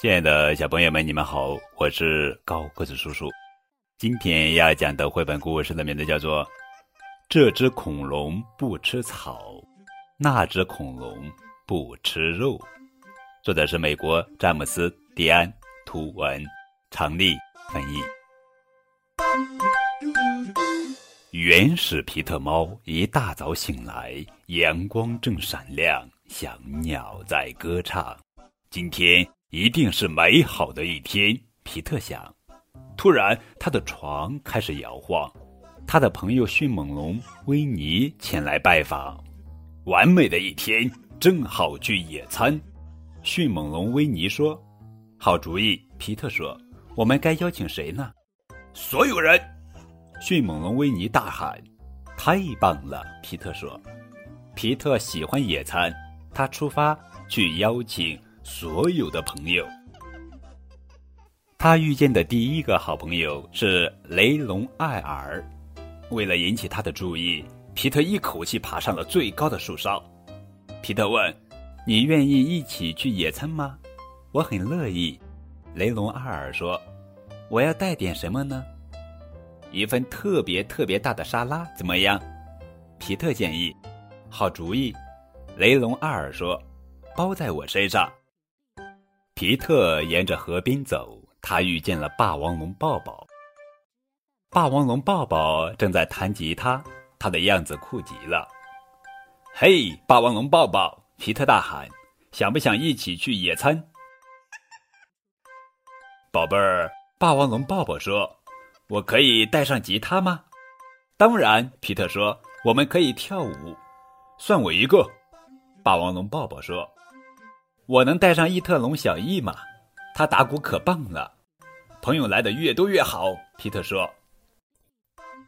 亲爱的小朋友们，你们好，我是高个子叔叔。今天要讲的绘本故事的名字叫做《这只恐龙不吃草，那只恐龙不吃肉》，作者是美国詹姆斯·迪安，图文，常丽翻译。原始皮特猫一大早醒来，阳光正闪亮，像鸟在歌唱。今天。一定是美好的一天，皮特想。突然，他的床开始摇晃。他的朋友迅猛龙维尼前来拜访。完美的一天，正好去野餐。迅猛龙维尼说：“好主意。”皮特说：“我们该邀请谁呢？”所有人！迅猛龙维尼大喊：“太棒了！”皮特说：“皮特喜欢野餐。”他出发去邀请。所有的朋友，他遇见的第一个好朋友是雷龙艾尔。为了引起他的注意，皮特一口气爬上了最高的树梢。皮特问：“你愿意一起去野餐吗？”“我很乐意。”雷龙艾尔说。“我要带点什么呢？”“一份特别特别大的沙拉，怎么样？”皮特建议。“好主意。”雷龙艾尔说。“包在我身上。”皮特沿着河边走，他遇见了霸王龙抱抱。霸王龙抱抱正在弹吉他，他的样子酷极了。嘿，霸王龙抱抱！皮特大喊：“想不想一起去野餐？”宝贝儿，霸王龙抱抱说：“我可以带上吉他吗？”当然，皮特说：“我们可以跳舞。”算我一个，霸王龙抱抱说。我能带上异特龙小翼吗？他打鼓可棒了。朋友来的越多越好，皮特说。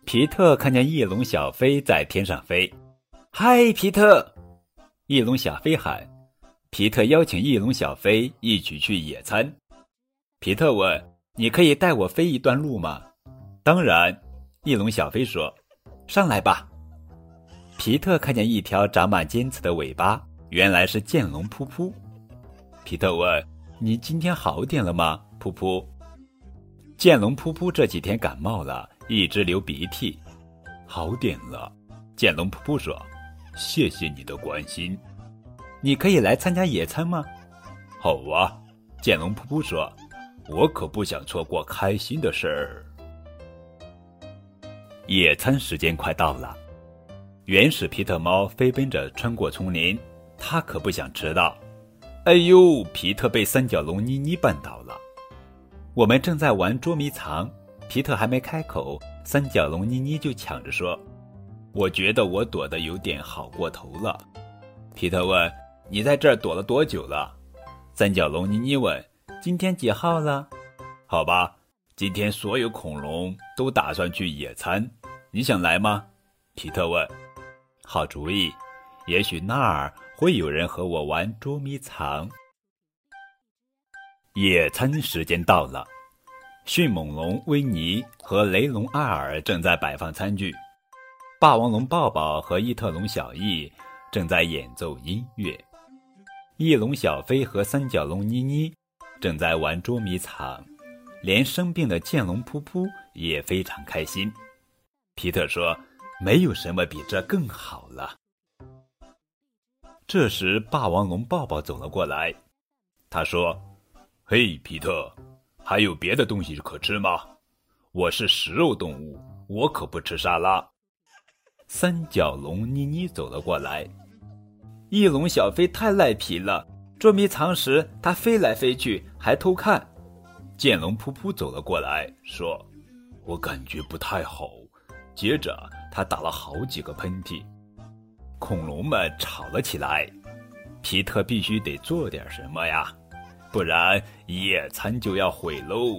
皮特看见翼龙小飞在天上飞，嗨，皮特！翼龙小飞喊。皮特邀请翼龙小飞一起去野餐。皮特问：“你可以带我飞一段路吗？”当然，翼龙小飞说：“上来吧。”皮特看见一条长满尖刺的尾巴，原来是剑龙噗噗。皮特问：“你今天好点了吗？”噗噗，剑龙噗噗这几天感冒了，一直流鼻涕，好点了。剑龙噗噗说：“谢谢你的关心，你可以来参加野餐吗？”“好啊。”剑龙噗噗说：“我可不想错过开心的事儿。”野餐时间快到了，原始皮特猫飞奔着穿过丛林，它可不想迟到。哎呦！皮特被三角龙妮妮绊倒了。我们正在玩捉迷藏，皮特还没开口，三角龙妮妮就抢着说：“我觉得我躲得有点好过头了。”皮特问：“你在这儿躲了多久了？”三角龙妮妮问：“今天几号了？”好吧，今天所有恐龙都打算去野餐，你想来吗？皮特问。好主意，也许那儿。会有人和我玩捉迷藏。野餐时间到了，迅猛龙维尼和雷龙阿尔正在摆放餐具，霸王龙抱抱和异特龙小翼正在演奏音乐，翼龙小飞和三角龙妮妮正在玩捉迷藏，连生病的剑龙噗噗也非常开心。皮特说：“没有什么比这更好了。”这时，霸王龙抱抱走了过来。他说：“嘿，皮特，还有别的东西可吃吗？我是食肉动物，我可不吃沙拉。”三角龙妮妮走了过来。翼龙小飞太赖皮了，捉迷藏时它飞来飞去，还偷看。剑龙噗噗走了过来，说：“我感觉不太好。”接着，他打了好几个喷嚏。恐龙们吵了起来，皮特必须得做点什么呀，不然野餐就要毁喽。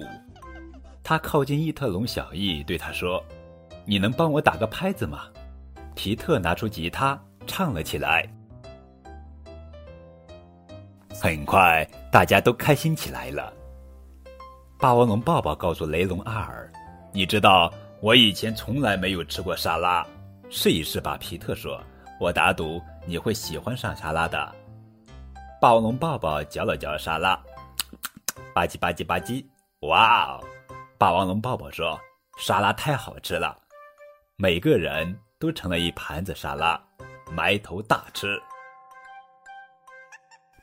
他靠近异特龙小翼，对他说：“你能帮我打个拍子吗？”皮特拿出吉他，唱了起来。很快，大家都开心起来了。霸王龙抱抱告诉雷龙阿尔：“你知道，我以前从来没有吃过沙拉，试一试吧。”皮特说。我打赌你会喜欢上沙拉的。霸王龙抱抱嚼了嚼沙拉，吧唧吧唧吧唧，哇哦！霸王龙抱抱说：“沙拉太好吃了。”每个人都盛了一盘子沙拉，埋头大吃。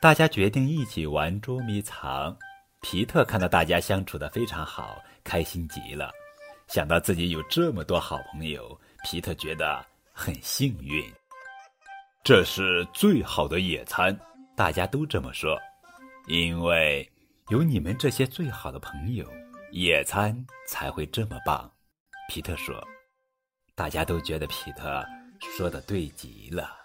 大家决定一起玩捉迷藏。皮特看到大家相处的非常好，开心极了。想到自己有这么多好朋友，皮特觉得很幸运。这是最好的野餐，大家都这么说，因为有你们这些最好的朋友。野餐才会这么棒，皮特说。大家都觉得皮特说的对极了。